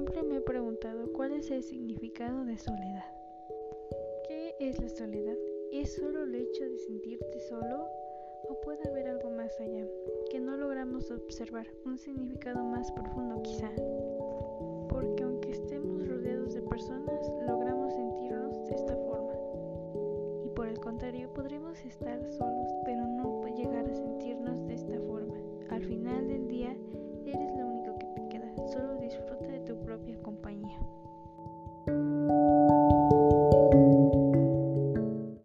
Siempre me he preguntado cuál es el significado de soledad. ¿Qué es la soledad? ¿Es solo el hecho de sentirte solo o puede haber algo más allá que no logramos observar, un significado más profundo quizá? Porque aunque estemos rodeados de personas, logramos sentirnos de esta forma. Y por el contrario, podremos estar solos, pero no llegar a sentirnos de esta forma. Al final del día, eres lo único que te queda, solo disfrutar.